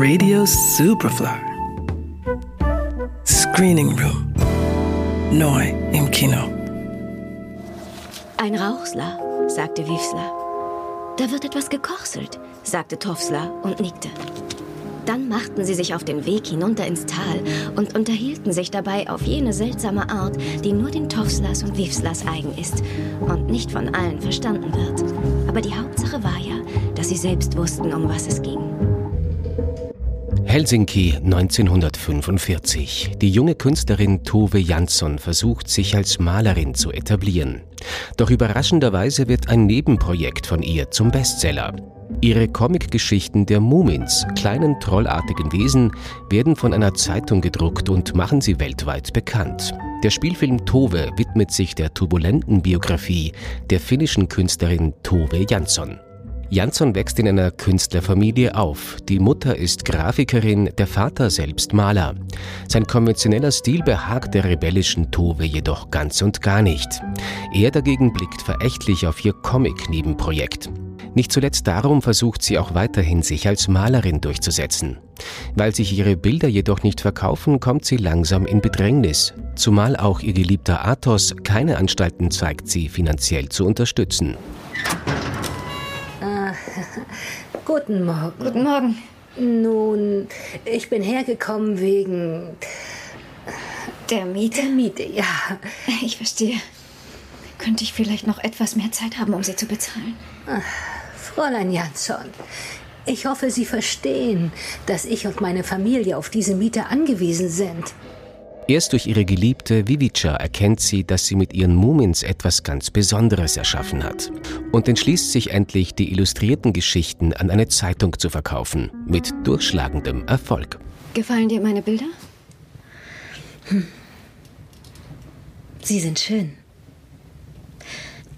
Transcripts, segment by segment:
Radio Superfly. Screening Room. Neu im Kino. Ein Rauchsler, sagte Wiefsler. Da wird etwas gekochselt, sagte Tofsler und nickte. Dann machten sie sich auf den Weg hinunter ins Tal und unterhielten sich dabei auf jene seltsame Art, die nur den Tofslers und Wiefslers eigen ist und nicht von allen verstanden wird. Aber die Hauptsache war ja, dass sie selbst wussten, um was es ging. Helsinki 1945. Die junge Künstlerin Tove Jansson versucht sich als Malerin zu etablieren. Doch überraschenderweise wird ein Nebenprojekt von ihr zum Bestseller. Ihre Comicgeschichten der Mumins, kleinen trollartigen Wesen, werden von einer Zeitung gedruckt und machen sie weltweit bekannt. Der Spielfilm Tove widmet sich der turbulenten Biografie der finnischen Künstlerin Tove Jansson. Jansson wächst in einer Künstlerfamilie auf. Die Mutter ist Grafikerin, der Vater selbst Maler. Sein konventioneller Stil behagt der rebellischen Tove jedoch ganz und gar nicht. Er dagegen blickt verächtlich auf ihr Comic-Nebenprojekt. Nicht zuletzt darum versucht sie auch weiterhin, sich als Malerin durchzusetzen. Weil sich ihre Bilder jedoch nicht verkaufen, kommt sie langsam in Bedrängnis, zumal auch ihr geliebter Athos keine Anstalten zeigt, sie finanziell zu unterstützen. Guten Morgen. Guten Morgen. Nun, ich bin hergekommen wegen Der Miete? der Miete, ja. Ich verstehe. Könnte ich vielleicht noch etwas mehr Zeit haben, um sie zu bezahlen? Fräulein Jansson, ich hoffe, Sie verstehen, dass ich und meine Familie auf diese Miete angewiesen sind. Erst durch ihre Geliebte Vivica erkennt sie, dass sie mit ihren Mumins etwas ganz Besonderes erschaffen hat und entschließt sich endlich, die illustrierten Geschichten an eine Zeitung zu verkaufen, mit durchschlagendem Erfolg. Gefallen dir meine Bilder? Sie sind schön.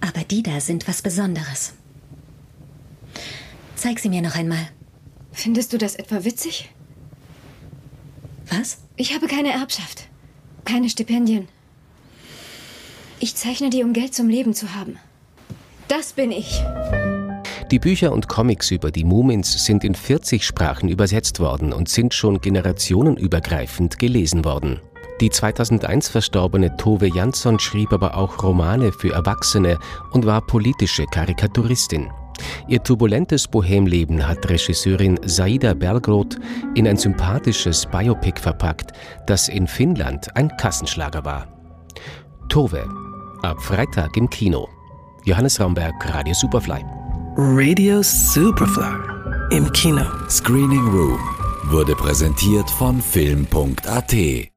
Aber die da sind was Besonderes. Zeig sie mir noch einmal. Findest du das etwa witzig? Was? Ich habe keine Erbschaft. Keine Stipendien. Ich zeichne die, um Geld zum Leben zu haben. Das bin ich. Die Bücher und Comics über die Mumins sind in 40 Sprachen übersetzt worden und sind schon generationenübergreifend gelesen worden. Die 2001 verstorbene Tove Jansson schrieb aber auch Romane für Erwachsene und war politische Karikaturistin. Ihr turbulentes Bohemleben hat Regisseurin Saida Bergroth in ein sympathisches Biopic verpackt, das in Finnland ein Kassenschlager war. Tove, ab Freitag im Kino. Johannes Raumberg, Radio Superfly. Radio Superfly. Im Kino. Screening Room wurde präsentiert von Film.at.